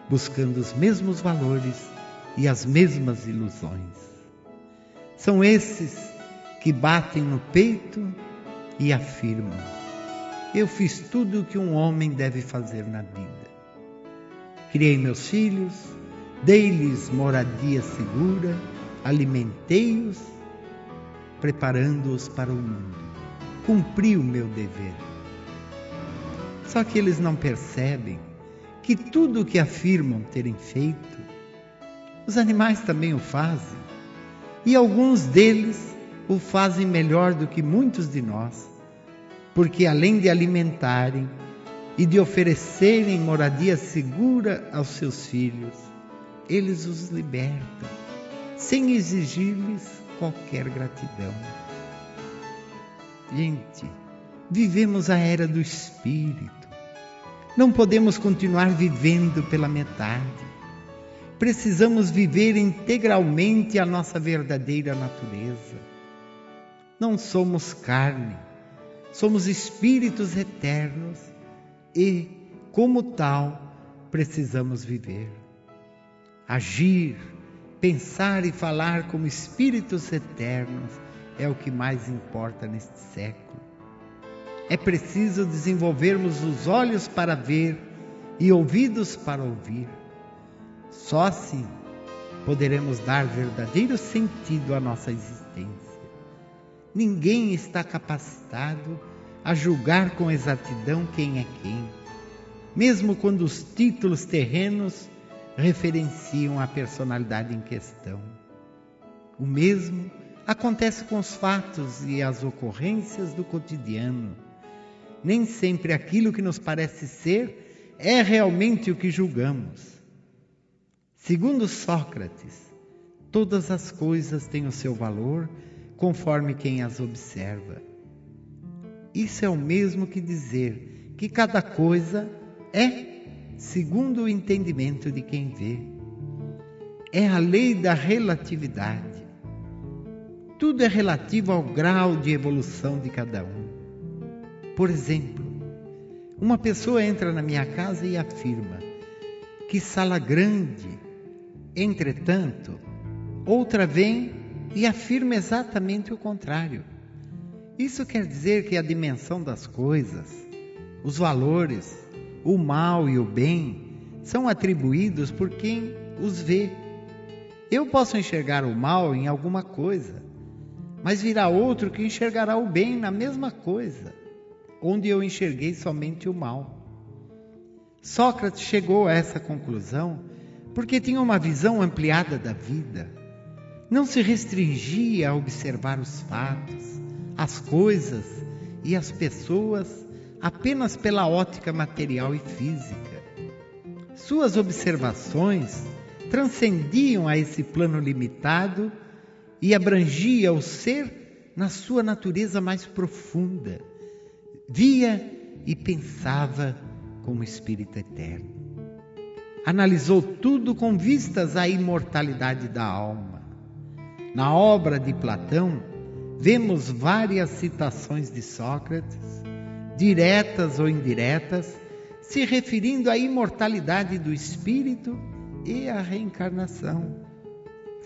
buscando os mesmos valores e as mesmas ilusões. São esses que batem no peito e afirmam: Eu fiz tudo o que um homem deve fazer na vida. Criei meus filhos, dei-lhes moradia segura, alimentei-os, preparando-os para o mundo. Cumpri o meu dever. Só que eles não percebem que tudo o que afirmam terem feito, os animais também o fazem. E alguns deles o fazem melhor do que muitos de nós, porque além de alimentarem e de oferecerem moradia segura aos seus filhos, eles os libertam, sem exigir-lhes qualquer gratidão. Gente, vivemos a era do espírito. Não podemos continuar vivendo pela metade. Precisamos viver integralmente a nossa verdadeira natureza. Não somos carne, somos espíritos eternos e, como tal, precisamos viver agir, pensar e falar como espíritos eternos é o que mais importa neste século. É preciso desenvolvermos os olhos para ver e ouvidos para ouvir. Só assim poderemos dar verdadeiro sentido à nossa existência. Ninguém está capacitado a julgar com exatidão quem é quem, mesmo quando os títulos terrenos referenciam a personalidade em questão. O mesmo acontece com os fatos e as ocorrências do cotidiano. Nem sempre aquilo que nos parece ser é realmente o que julgamos. Segundo Sócrates, todas as coisas têm o seu valor conforme quem as observa. Isso é o mesmo que dizer que cada coisa é segundo o entendimento de quem vê. É a lei da relatividade. Tudo é relativo ao grau de evolução de cada um. Por exemplo, uma pessoa entra na minha casa e afirma: Que sala grande! Entretanto, outra vem e afirma exatamente o contrário. Isso quer dizer que a dimensão das coisas, os valores, o mal e o bem são atribuídos por quem os vê. Eu posso enxergar o mal em alguma coisa, mas virá outro que enxergará o bem na mesma coisa, onde eu enxerguei somente o mal. Sócrates chegou a essa conclusão porque tinha uma visão ampliada da vida. Não se restringia a observar os fatos, as coisas e as pessoas apenas pela ótica material e física. Suas observações transcendiam a esse plano limitado e abrangia o ser na sua natureza mais profunda. Via e pensava como espírito eterno. Analisou tudo com vistas à imortalidade da alma. Na obra de Platão, vemos várias citações de Sócrates diretas ou indiretas, se referindo à imortalidade do espírito e à reencarnação.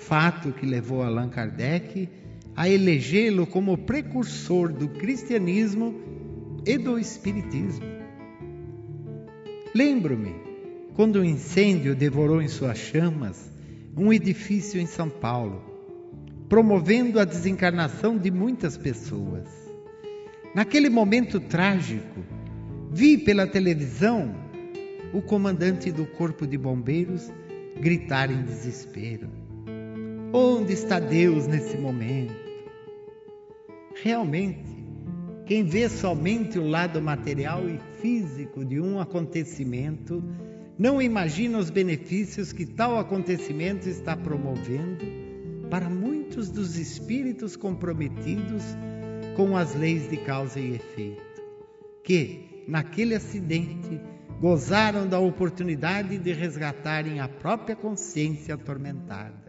Fato que levou Allan Kardec a elegê-lo como precursor do cristianismo e do espiritismo. Lembro-me quando um incêndio devorou em suas chamas um edifício em São Paulo, promovendo a desencarnação de muitas pessoas. Naquele momento trágico, vi pela televisão o comandante do Corpo de Bombeiros gritar em desespero: Onde está Deus nesse momento? Realmente, quem vê somente o lado material e físico de um acontecimento, não imagina os benefícios que tal acontecimento está promovendo para muitos dos espíritos comprometidos com as leis de causa e efeito, que, naquele acidente, gozaram da oportunidade de resgatarem a própria consciência atormentada.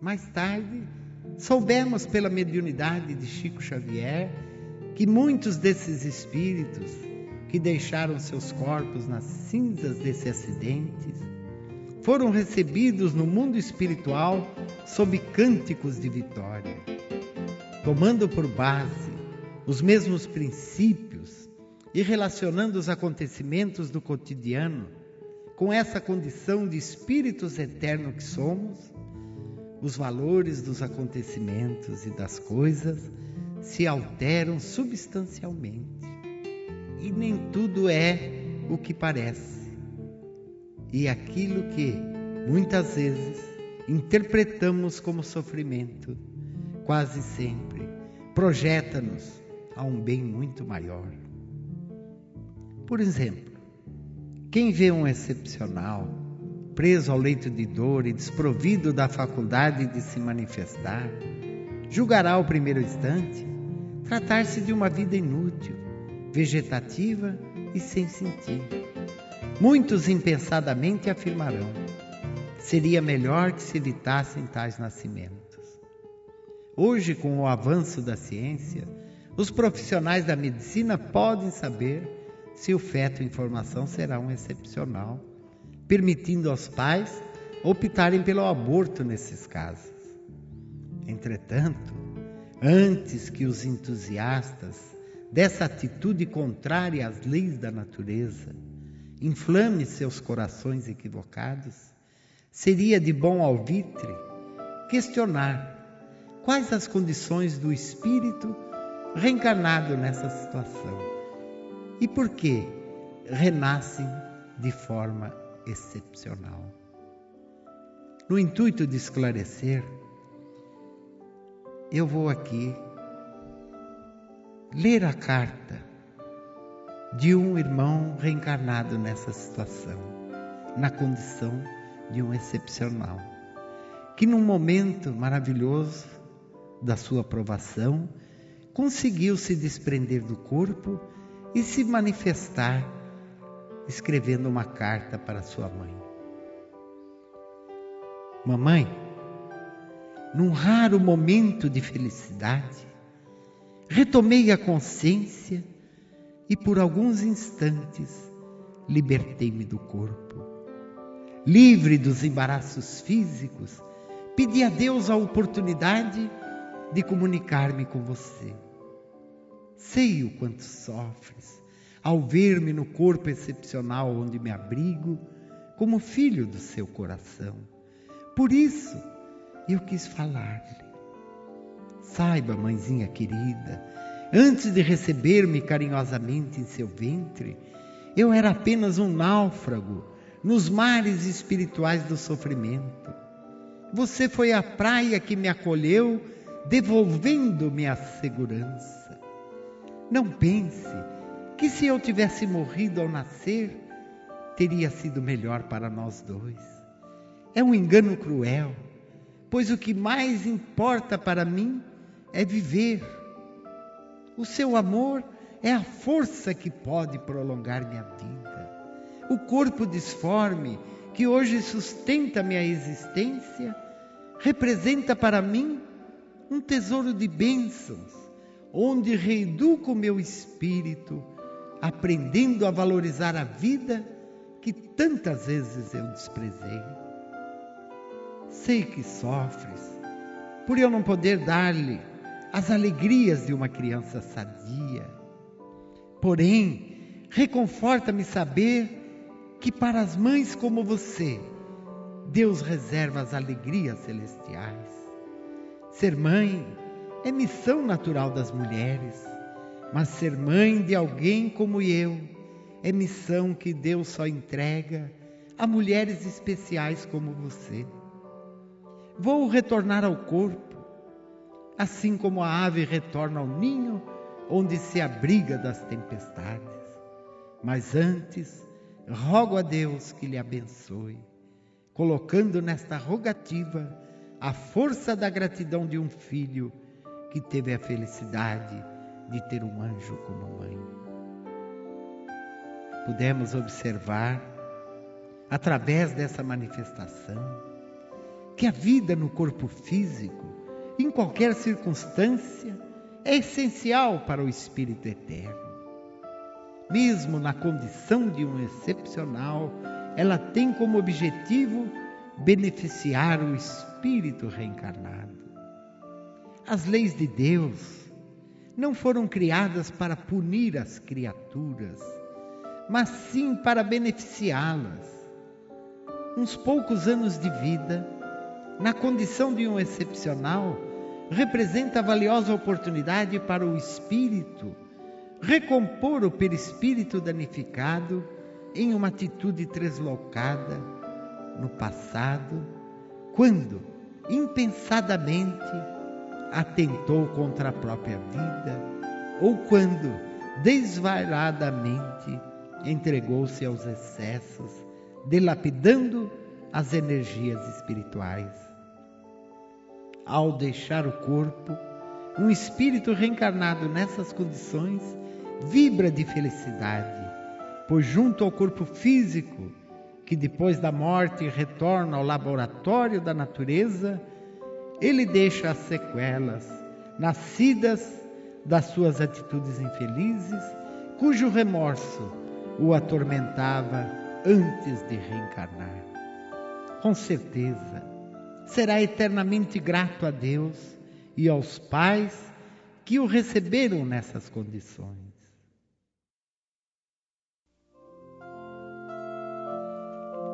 Mais tarde, soubemos pela mediunidade de Chico Xavier que muitos desses espíritos que deixaram seus corpos nas cinzas desse acidente foram recebidos no mundo espiritual sob cânticos de vitória, tomando por base os mesmos princípios e relacionando os acontecimentos do cotidiano com essa condição de espíritos eternos que somos, os valores dos acontecimentos e das coisas se alteram substancialmente. E nem tudo é o que parece. E aquilo que muitas vezes interpretamos como sofrimento, quase sempre projeta-nos a um bem muito maior. Por exemplo, quem vê um excepcional preso ao leito de dor e desprovido da faculdade de se manifestar, julgará ao primeiro instante tratar-se de uma vida inútil, vegetativa e sem sentido. Muitos impensadamente afirmarão: seria melhor que se evitassem tais nascimentos. Hoje, com o avanço da ciência, os profissionais da medicina podem saber se o feto em formação será um excepcional permitindo aos pais optarem pelo aborto nesses casos. Entretanto, antes que os entusiastas dessa atitude contrária às leis da natureza inflame seus corações equivocados, seria de bom alvitre questionar quais as condições do espírito reencarnado nessa situação e por que renascem de forma excepcional. No intuito de esclarecer, eu vou aqui ler a carta de um irmão reencarnado nessa situação, na condição de um excepcional, que num momento maravilhoso da sua aprovação, conseguiu se desprender do corpo e se manifestar escrevendo uma carta para sua mãe. Mamãe, num raro momento de felicidade, retomei a consciência e por alguns instantes libertei-me do corpo. Livre dos embaraços físicos, pedi a Deus a oportunidade de comunicar-me com você. Sei o quanto sofres, ao ver-me no corpo excepcional onde me abrigo, como filho do seu coração. Por isso, eu quis falar-lhe. Saiba, mãezinha querida, antes de receber-me carinhosamente em seu ventre, eu era apenas um náufrago nos mares espirituais do sofrimento. Você foi a praia que me acolheu, devolvendo-me a segurança. Não pense que se eu tivesse morrido ao nascer, teria sido melhor para nós dois. É um engano cruel, pois o que mais importa para mim é viver. O seu amor é a força que pode prolongar minha vida. O corpo disforme que hoje sustenta minha existência representa para mim um tesouro de bênçãos, onde reeduco meu espírito aprendendo a valorizar a vida que tantas vezes eu desprezei. Sei que sofres por eu não poder dar-lhe as alegrias de uma criança sadia. Porém, reconforta-me saber que para as mães como você, Deus reserva as alegrias celestiais. Ser mãe é missão natural das mulheres mas ser mãe de alguém como eu é missão que Deus só entrega a mulheres especiais como você. Vou retornar ao corpo, assim como a ave retorna ao ninho onde se abriga das tempestades. Mas antes, rogo a Deus que lhe abençoe, colocando nesta rogativa a força da gratidão de um filho que teve a felicidade de ter um anjo como mãe. Pudemos observar, através dessa manifestação, que a vida no corpo físico, em qualquer circunstância, é essencial para o espírito eterno. Mesmo na condição de um excepcional, ela tem como objetivo beneficiar o espírito reencarnado. As leis de Deus não foram criadas para punir as criaturas, mas sim para beneficiá-las. Uns poucos anos de vida, na condição de um excepcional, representa valiosa oportunidade para o espírito recompor o perispírito danificado em uma atitude translocada no passado, quando, impensadamente, atentou contra a própria vida ou quando desvairadamente entregou-se aos excessos, dilapidando as energias espirituais. Ao deixar o corpo, um espírito reencarnado nessas condições vibra de felicidade, pois junto ao corpo físico, que depois da morte retorna ao laboratório da natureza, ele deixa as sequelas nascidas das suas atitudes infelizes, cujo remorso o atormentava antes de reencarnar. Com certeza, será eternamente grato a Deus e aos pais que o receberam nessas condições.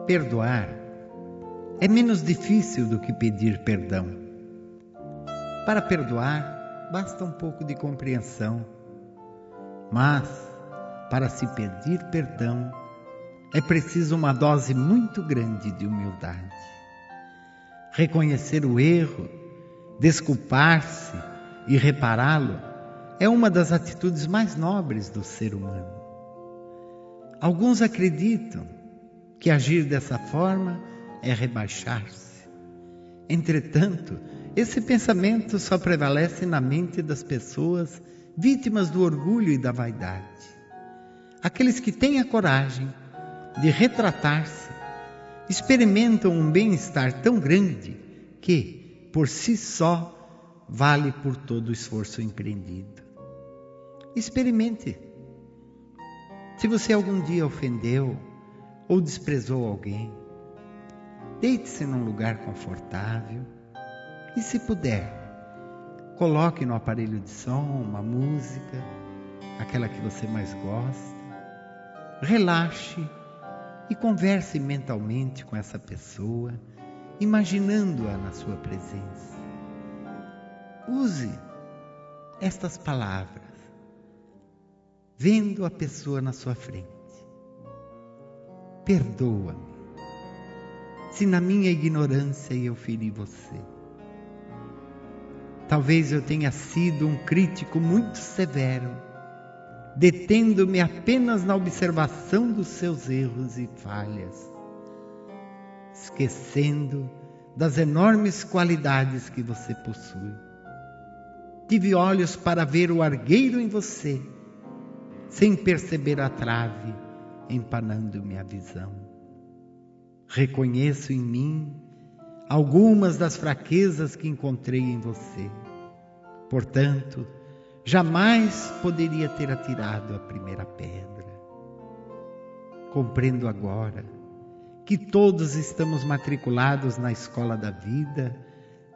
Perdoar é menos difícil do que pedir perdão. Para perdoar, basta um pouco de compreensão. Mas, para se pedir perdão, é preciso uma dose muito grande de humildade. Reconhecer o erro, desculpar-se e repará-lo é uma das atitudes mais nobres do ser humano. Alguns acreditam que agir dessa forma é rebaixar-se. Entretanto, esse pensamento só prevalece na mente das pessoas vítimas do orgulho e da vaidade. Aqueles que têm a coragem de retratar-se experimentam um bem-estar tão grande que, por si só, vale por todo o esforço empreendido. Experimente. Se você algum dia ofendeu ou desprezou alguém, deite-se num lugar confortável e se puder, coloque no aparelho de som uma música, aquela que você mais gosta. Relaxe e converse mentalmente com essa pessoa, imaginando-a na sua presença. Use estas palavras, vendo a pessoa na sua frente. Perdoa-me se na minha ignorância eu feri você. Talvez eu tenha sido um crítico muito severo, detendo-me apenas na observação dos seus erros e falhas, esquecendo das enormes qualidades que você possui. Tive olhos para ver o argueiro em você, sem perceber a trave empanando-me a visão. Reconheço em mim algumas das fraquezas que encontrei em você. Portanto, jamais poderia ter atirado a primeira pedra. Compreendo agora que todos estamos matriculados na escola da vida,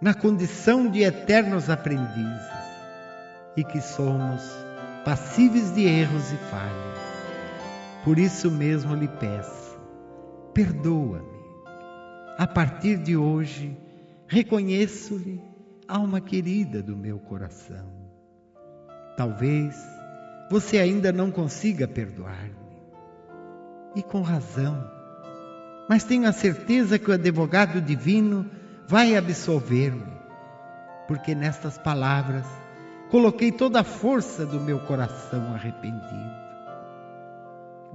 na condição de eternos aprendizes e que somos passíveis de erros e falhas. Por isso mesmo lhe peço, perdoa-me a partir de hoje, reconheço-lhe alma querida do meu coração. Talvez você ainda não consiga perdoar-me. E com razão. Mas tenho a certeza que o advogado divino vai absolver-me, porque nestas palavras coloquei toda a força do meu coração arrependido.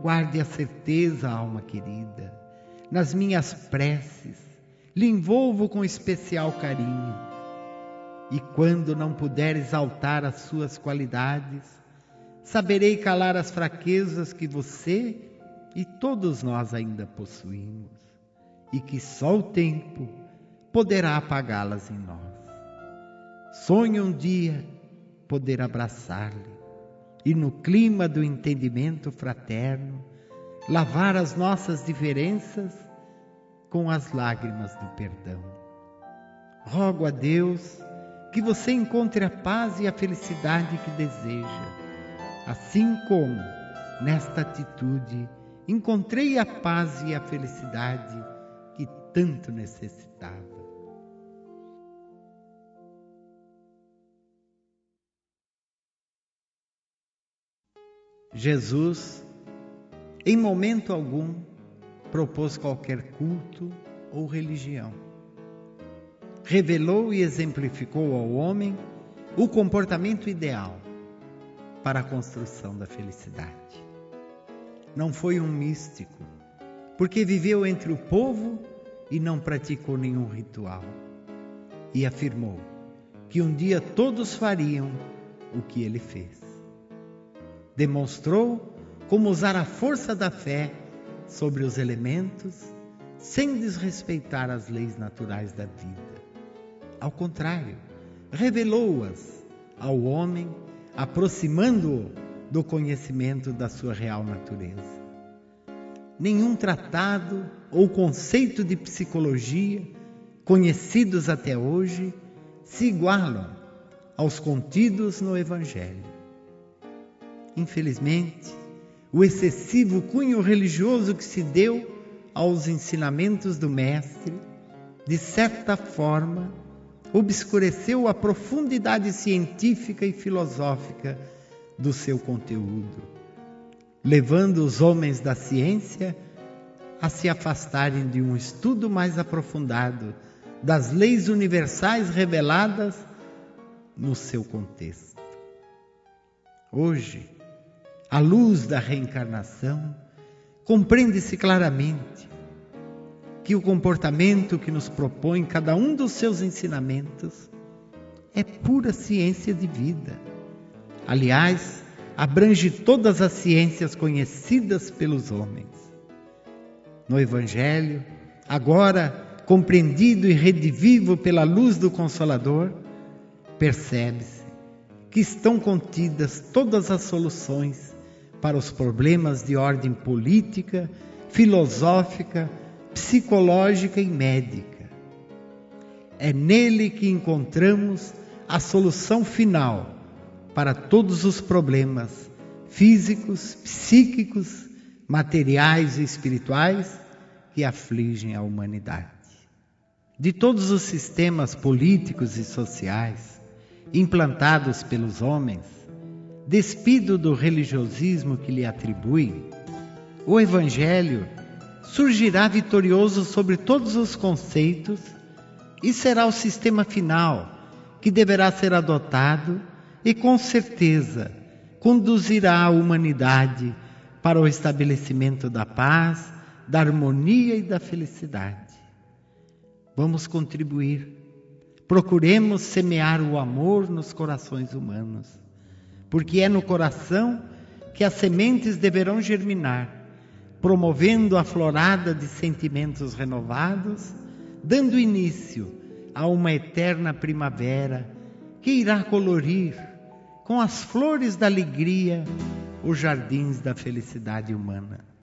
Guarde a certeza, alma querida nas minhas preces, lhe envolvo com especial carinho. E quando não puder exaltar as suas qualidades, saberei calar as fraquezas que você e todos nós ainda possuímos, e que só o tempo poderá apagá-las em nós. Sonho um dia poder abraçar-lhe e, no clima do entendimento fraterno, lavar as nossas diferenças com as lágrimas do perdão. Rogo a Deus que você encontre a paz e a felicidade que deseja, assim como, nesta atitude, encontrei a paz e a felicidade que tanto necessitava. Jesus, em momento algum, propôs qualquer culto ou religião. Revelou e exemplificou ao homem o comportamento ideal para a construção da felicidade. Não foi um místico, porque viveu entre o povo e não praticou nenhum ritual. E afirmou que um dia todos fariam o que ele fez demonstrou como usar a força da fé sobre os elementos sem desrespeitar as leis naturais da vida. Ao contrário, revelou-as ao homem, aproximando-o do conhecimento da sua real natureza. Nenhum tratado ou conceito de psicologia conhecidos até hoje se igualam aos contidos no Evangelho. Infelizmente, o excessivo cunho religioso que se deu aos ensinamentos do Mestre, de certa forma, obscureceu a profundidade científica e filosófica do seu conteúdo, levando os homens da ciência a se afastarem de um estudo mais aprofundado das leis universais reveladas no seu contexto. Hoje, à luz da reencarnação, compreende-se claramente que o comportamento que nos propõe cada um dos seus ensinamentos é pura ciência de vida. Aliás, abrange todas as ciências conhecidas pelos homens. No Evangelho, agora compreendido e redivivo pela luz do Consolador, percebe-se que estão contidas todas as soluções para os problemas de ordem política, filosófica, psicológica e médica. É nele que encontramos a solução final para todos os problemas físicos, psíquicos, materiais e espirituais que afligem a humanidade. De todos os sistemas políticos e sociais implantados pelos homens, despido do religiosismo que lhe atribuem, o Evangelho surgirá vitorioso sobre todos os conceitos e será o sistema final que deverá ser adotado e, com certeza, conduzirá a humanidade para o estabelecimento da paz, da harmonia e da felicidade. Vamos contribuir. Procuremos semear o amor nos corações humanos porque é no coração que as sementes deverão germinar, promovendo a florada de sentimentos renovados, dando início a uma eterna primavera que irá colorir com as flores da alegria os jardins da felicidade humana.